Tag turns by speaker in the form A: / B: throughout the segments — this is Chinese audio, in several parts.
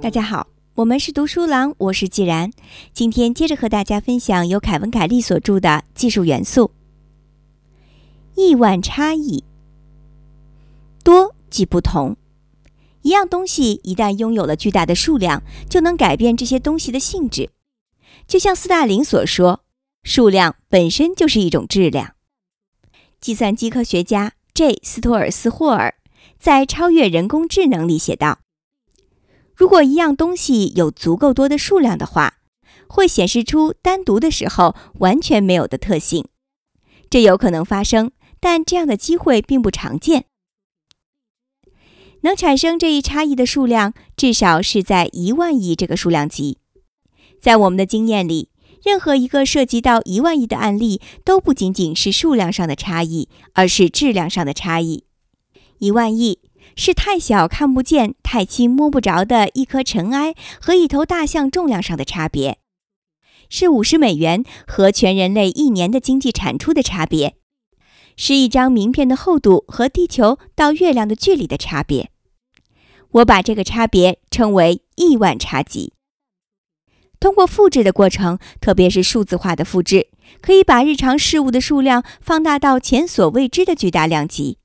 A: 大家好，我们是读书郎，我是既然。今天接着和大家分享由凯文·凯利所著的《技术元素：亿万差异》。多即不同，一样东西一旦拥有了巨大的数量，就能改变这些东西的性质。就像斯大林所说：“数量本身就是一种质量。”计算机科学家 J. 斯托尔斯霍尔在《超越人工智能》里写道。如果一样东西有足够多的数量的话，会显示出单独的时候完全没有的特性。这有可能发生，但这样的机会并不常见。能产生这一差异的数量至少是在一万亿这个数量级。在我们的经验里，任何一个涉及到一万亿的案例都不仅仅是数量上的差异，而是质量上的差异。一万亿。是太小看不见、太轻摸不着的一颗尘埃和一头大象重量上的差别，是五十美元和全人类一年的经济产出的差别，是一张名片的厚度和地球到月亮的距离的差别。我把这个差别称为亿万差级。通过复制的过程，特别是数字化的复制，可以把日常事物的数量放大到前所未知的巨大量级。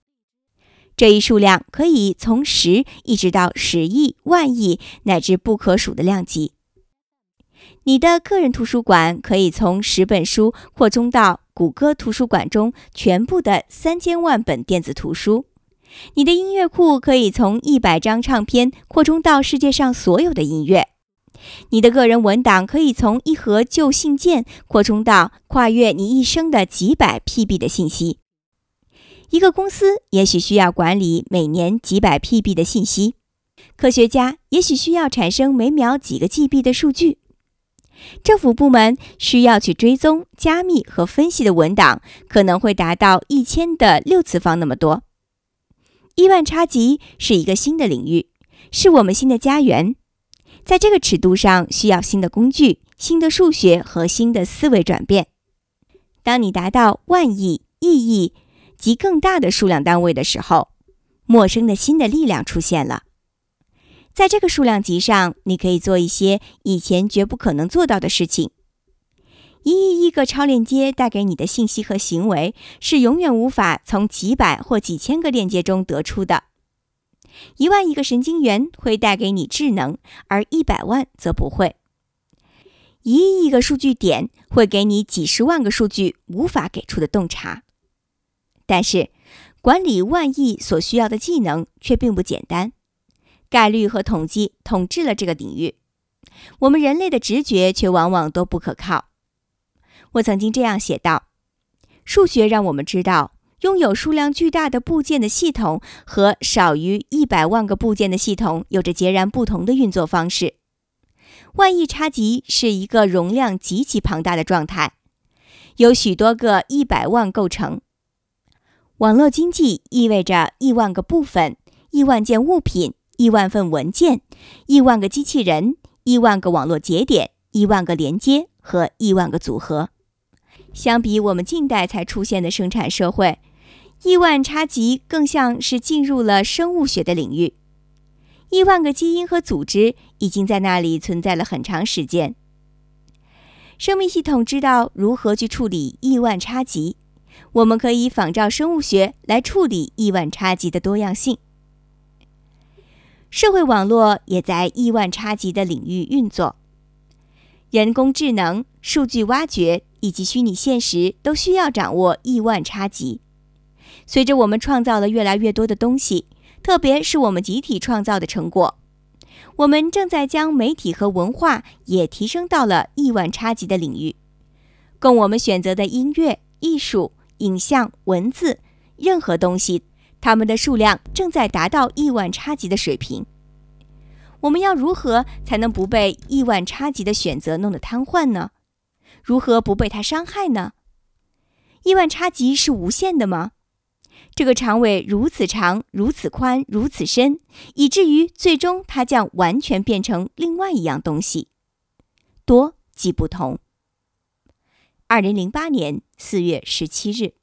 A: 这一数量可以从十一直到十亿、万亿乃至不可数的量级。你的个人图书馆可以从十本书扩充到谷歌图书馆中全部的三千万本电子图书。你的音乐库可以从一百张唱片扩充到世界上所有的音乐。你的个人文档可以从一盒旧信件扩充到跨越你一生的几百 PB 的信息。一个公司也许需要管理每年几百 PB 的信息，科学家也许需要产生每秒几个 GB 的数据，政府部门需要去追踪、加密和分析的文档可能会达到一千的六次方那么多。亿万差级是一个新的领域，是我们新的家园，在这个尺度上需要新的工具、新的数学和新的思维转变。当你达到万亿、亿亿。及更大的数量单位的时候，陌生的新的力量出现了。在这个数量级上，你可以做一些以前绝不可能做到的事情。一亿亿个超链接带给你的信息和行为是永远无法从几百或几千个链接中得出的。一万亿个神经元会带给你智能，而一百万则不会。一亿亿个数据点会给你几十万个数据无法给出的洞察。但是，管理万亿所需要的技能却并不简单。概率和统计统治了这个领域，我们人类的直觉却往往都不可靠。我曾经这样写道：数学让我们知道，拥有数量巨大的部件的系统和少于一百万个部件的系统有着截然不同的运作方式。万亿差级是一个容量极其庞大的状态，由许多个一百万构成。网络经济意味着亿万个部分、亿万件物品、亿万份文件、亿万个机器人、亿万个网络节点、亿万个连接和亿万个组合。相比我们近代才出现的生产社会，亿万差级更像是进入了生物学的领域。亿万个基因和组织已经在那里存在了很长时间。生命系统知道如何去处理亿万差级。我们可以仿照生物学来处理亿万差级的多样性。社会网络也在亿万差级的领域运作。人工智能、数据挖掘以及虚拟现实都需要掌握亿万差级。随着我们创造了越来越多的东西，特别是我们集体创造的成果，我们正在将媒体和文化也提升到了亿万差级的领域。供我们选择的音乐、艺术。影像、文字，任何东西，它们的数量正在达到亿万差级的水平。我们要如何才能不被亿万差级的选择弄得瘫痪呢？如何不被它伤害呢？亿万差级是无限的吗？这个长尾如此长、如此宽、如此深，以至于最终它将完全变成另外一样东西。多即不同。二零零八年四月十七日。